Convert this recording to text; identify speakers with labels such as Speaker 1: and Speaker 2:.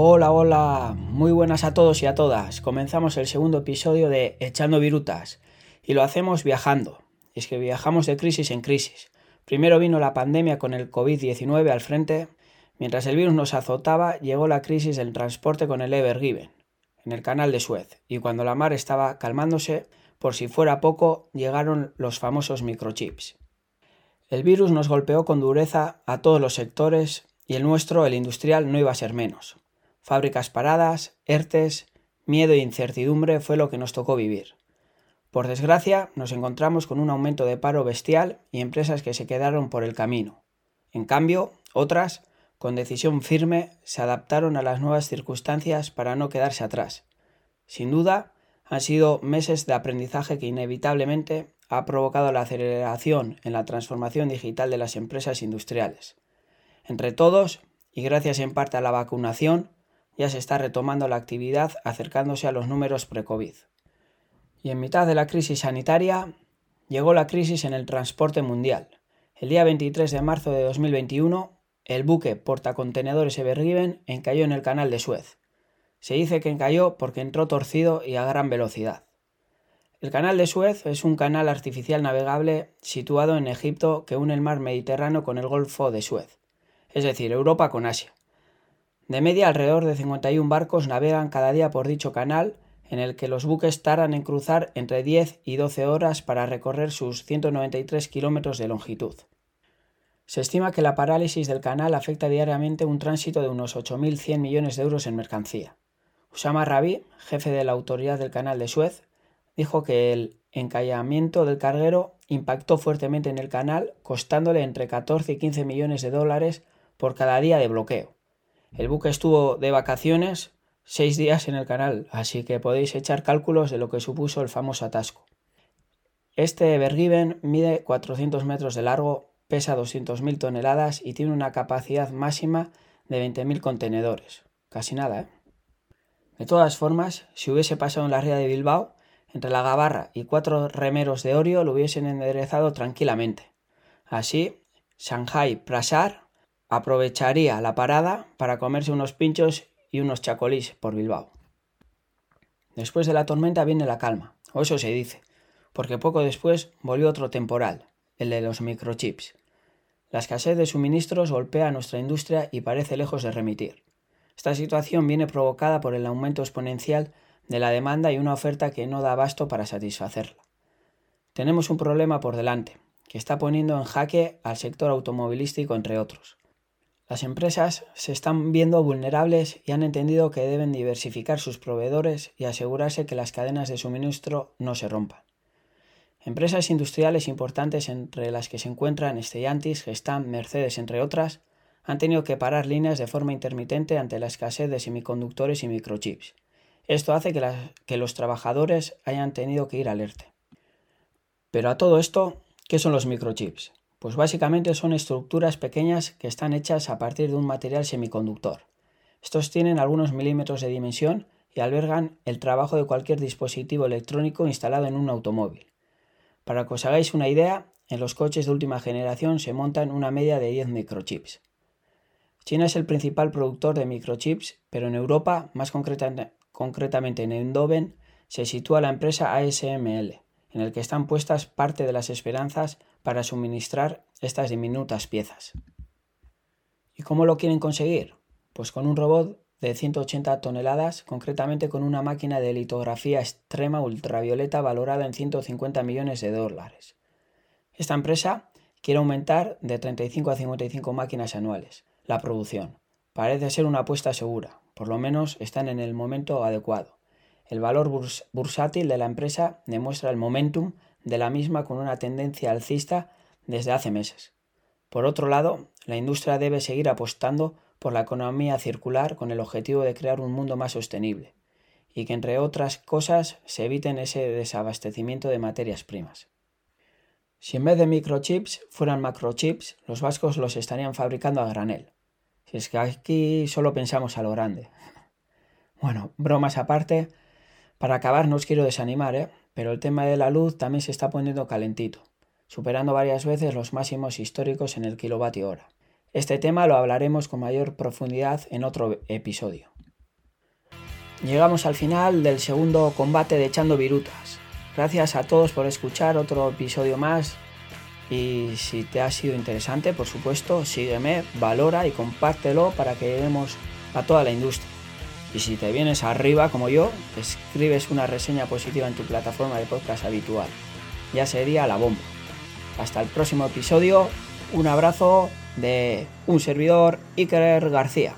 Speaker 1: Hola, hola, muy buenas a todos y a todas. Comenzamos el segundo episodio de Echando Virutas y lo hacemos viajando. Es que viajamos de crisis en crisis. Primero vino la pandemia con el COVID-19 al frente. Mientras el virus nos azotaba, llegó la crisis del transporte con el Ever Given, en el canal de Suez. Y cuando la mar estaba calmándose, por si fuera poco, llegaron los famosos microchips. El virus nos golpeó con dureza a todos los sectores y el nuestro, el industrial, no iba a ser menos. Fábricas paradas, ERTES, miedo e incertidumbre fue lo que nos tocó vivir. Por desgracia, nos encontramos con un aumento de paro bestial y empresas que se quedaron por el camino. En cambio, otras, con decisión firme, se adaptaron a las nuevas circunstancias para no quedarse atrás. Sin duda, han sido meses de aprendizaje que inevitablemente ha provocado la aceleración en la transformación digital de las empresas industriales. Entre todos, y gracias en parte a la vacunación, ya se está retomando la actividad acercándose a los números pre-COVID. Y en mitad de la crisis sanitaria llegó la crisis en el transporte mundial. El día 23 de marzo de 2021, el buque portacontenedores Evergiven encalló en el canal de Suez. Se dice que encalló porque entró torcido y a gran velocidad. El canal de Suez es un canal artificial navegable situado en Egipto que une el mar Mediterráneo con el Golfo de Suez, es decir, Europa con Asia. De media, alrededor de 51 barcos navegan cada día por dicho canal, en el que los buques tardan en cruzar entre 10 y 12 horas para recorrer sus 193 kilómetros de longitud. Se estima que la parálisis del canal afecta diariamente un tránsito de unos 8.100 millones de euros en mercancía. Usama Rabi, jefe de la autoridad del canal de Suez, dijo que el encallamiento del carguero impactó fuertemente en el canal, costándole entre 14 y 15 millones de dólares por cada día de bloqueo. El buque estuvo de vacaciones seis días en el canal, así que podéis echar cálculos de lo que supuso el famoso atasco. Este Evergiven mide 400 metros de largo, pesa 200.000 toneladas y tiene una capacidad máxima de 20.000 contenedores. Casi nada, ¿eh? De todas formas, si hubiese pasado en la ría de Bilbao, entre la gabarra y cuatro remeros de Orio lo hubiesen enderezado tranquilamente. Así, Shanghai Prasar aprovecharía la parada para comerse unos pinchos y unos chacolís por Bilbao. Después de la tormenta viene la calma, o eso se dice, porque poco después volvió otro temporal, el de los microchips. La escasez de suministros golpea a nuestra industria y parece lejos de remitir. Esta situación viene provocada por el aumento exponencial de la demanda y una oferta que no da abasto para satisfacerla. Tenemos un problema por delante, que está poniendo en jaque al sector automovilístico, entre otros. Las empresas se están viendo vulnerables y han entendido que deben diversificar sus proveedores y asegurarse que las cadenas de suministro no se rompan. Empresas industriales importantes entre las que se encuentran Stellantis, Gestam, Mercedes, entre otras, han tenido que parar líneas de forma intermitente ante la escasez de semiconductores y microchips. Esto hace que, que los trabajadores hayan tenido que ir alerta. Pero a todo esto, ¿qué son los microchips? Pues básicamente son estructuras pequeñas que están hechas a partir de un material semiconductor. Estos tienen algunos milímetros de dimensión y albergan el trabajo de cualquier dispositivo electrónico instalado en un automóvil. Para que os hagáis una idea, en los coches de última generación se montan una media de 10 microchips. China es el principal productor de microchips, pero en Europa, más concretamente en Eindhoven, se sitúa la empresa ASML, en el que están puestas parte de las esperanzas para suministrar estas diminutas piezas. ¿Y cómo lo quieren conseguir? Pues con un robot de 180 toneladas, concretamente con una máquina de litografía extrema ultravioleta valorada en 150 millones de dólares. Esta empresa quiere aumentar de 35 a 55 máquinas anuales la producción. Parece ser una apuesta segura, por lo menos están en el momento adecuado. El valor bursátil de la empresa demuestra el momentum de la misma con una tendencia alcista desde hace meses. Por otro lado, la industria debe seguir apostando por la economía circular con el objetivo de crear un mundo más sostenible. y que entre otras cosas se eviten ese desabastecimiento de materias primas. Si en vez de microchips fueran macrochips, los vascos los estarían fabricando a granel. Si es que aquí solo pensamos a lo grande. Bueno, bromas aparte, para acabar no os quiero desanimar, ¿eh? pero el tema de la luz también se está poniendo calentito, superando varias veces los máximos históricos en el kilovatio hora. Este tema lo hablaremos con mayor profundidad en otro episodio. Llegamos al final del segundo combate de Echando Virutas. Gracias a todos por escuchar otro episodio más y si te ha sido interesante, por supuesto, sígueme, valora y compártelo para que lleguemos a toda la industria. Y si te vienes arriba como yo, escribes una reseña positiva en tu plataforma de podcast habitual. Ya sería la bomba. Hasta el próximo episodio. Un abrazo de un servidor Iker García.